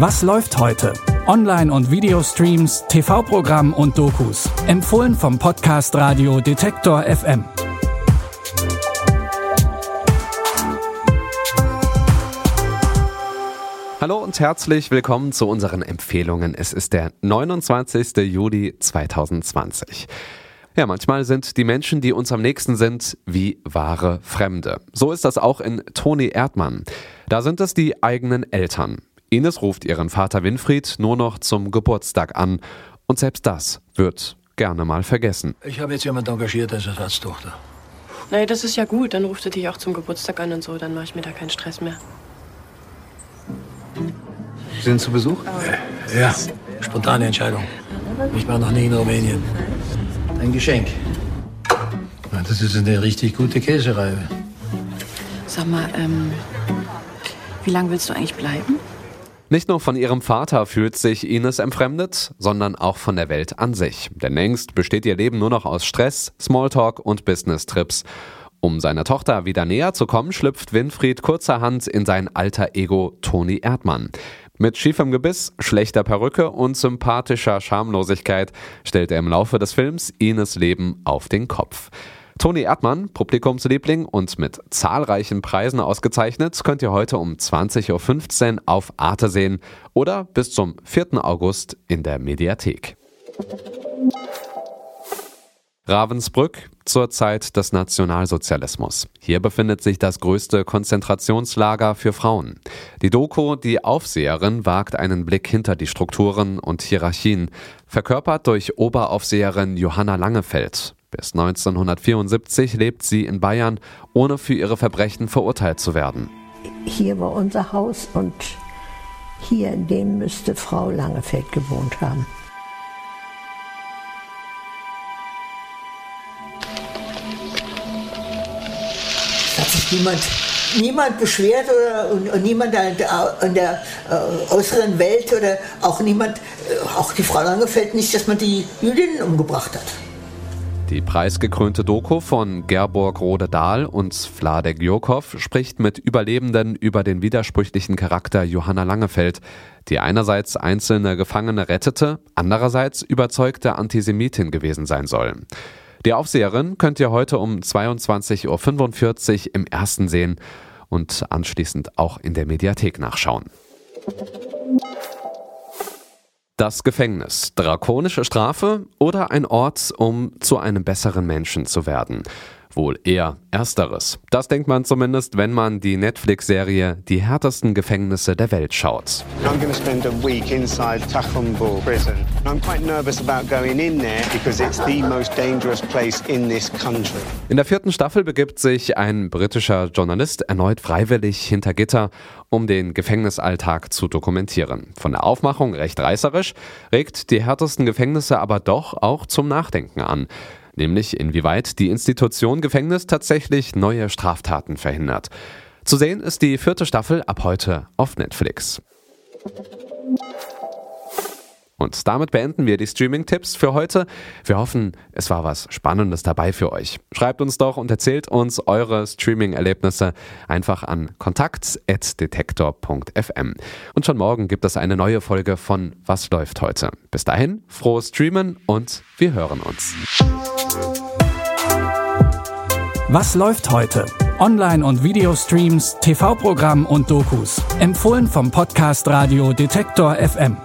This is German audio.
Was läuft heute? Online- und Videostreams, TV-Programm und Dokus. Empfohlen vom Podcast Radio Detektor FM. Hallo und herzlich willkommen zu unseren Empfehlungen. Es ist der 29. Juli 2020. Ja, manchmal sind die Menschen, die uns am nächsten sind, wie wahre Fremde. So ist das auch in Toni Erdmann. Da sind es die eigenen Eltern. Ines ruft ihren Vater Winfried nur noch zum Geburtstag an und selbst das wird gerne mal vergessen. Ich habe jetzt jemanden engagiert als Ersatztochter. Nee, das ist ja gut. Dann ruft er dich auch zum Geburtstag an und so. Dann mache ich mir da keinen Stress mehr. Sie sind zu Besuch? Ja, spontane Entscheidung. Ich war noch nie in Rumänien. Ein Geschenk. Das ist eine richtig gute Käsereibe. Sag mal, ähm, wie lange willst du eigentlich bleiben? Nicht nur von ihrem Vater fühlt sich Ines entfremdet, sondern auch von der Welt an sich. Denn längst besteht ihr Leben nur noch aus Stress, Smalltalk und Business-Trips. Um seiner Tochter wieder näher zu kommen, schlüpft Winfried kurzerhand in sein alter Ego Toni Erdmann. Mit schiefem Gebiss, schlechter Perücke und sympathischer Schamlosigkeit stellt er im Laufe des Films Ines Leben auf den Kopf. Toni Erdmann, Publikumsliebling und mit zahlreichen Preisen ausgezeichnet, könnt ihr heute um 20.15 Uhr auf Arte sehen oder bis zum 4. August in der Mediathek. Ravensbrück zur Zeit des Nationalsozialismus. Hier befindet sich das größte Konzentrationslager für Frauen. Die Doku Die Aufseherin wagt einen Blick hinter die Strukturen und Hierarchien, verkörpert durch Oberaufseherin Johanna Langefeld. Bis 1974 lebt sie in Bayern, ohne für ihre Verbrechen verurteilt zu werden. Hier war unser Haus und hier in dem müsste Frau Langefeld gewohnt haben. Es hat sich niemand, niemand beschwert oder, und, und niemand an der, an der äh, äußeren Welt oder auch niemand, äh, auch die Frau Langefeld nicht, dass man die Jüdinnen umgebracht hat. Die preisgekrönte Doku von Gerborg Rode-Dahl und Vladek Jokow spricht mit Überlebenden über den widersprüchlichen Charakter Johanna Langefeld, die einerseits einzelne Gefangene rettete, andererseits überzeugte Antisemitin gewesen sein soll. Die Aufseherin könnt ihr heute um 22.45 Uhr im ersten sehen und anschließend auch in der Mediathek nachschauen. Das Gefängnis. Drakonische Strafe oder ein Ort, um zu einem besseren Menschen zu werden? Wohl eher ersteres. Das denkt man zumindest, wenn man die Netflix-Serie Die härtesten Gefängnisse der Welt schaut. I'm going to spend a week inside Tacumbur prison. I'm quite nervous about going in there because it's the most dangerous place in this country. In der vierten Staffel begibt sich ein britischer Journalist erneut freiwillig hinter Gitter, um den Gefängnisalltag zu dokumentieren. Von der Aufmachung recht reißerisch, regt die härtesten Gefängnisse aber doch auch zum Nachdenken an. Nämlich inwieweit die Institution Gefängnis tatsächlich neue Straftaten verhindert. Zu sehen ist die vierte Staffel ab heute auf Netflix. Und damit beenden wir die Streaming-Tipps für heute. Wir hoffen, es war was Spannendes dabei für euch. Schreibt uns doch und erzählt uns eure Streaming-Erlebnisse einfach an kontakt.detektor.fm. Und schon morgen gibt es eine neue Folge von Was läuft heute. Bis dahin, frohes Streamen und wir hören uns. Was läuft heute? Online- und Videostreams, TV-Programm und Dokus. Empfohlen vom Podcast Radio Detektor FM.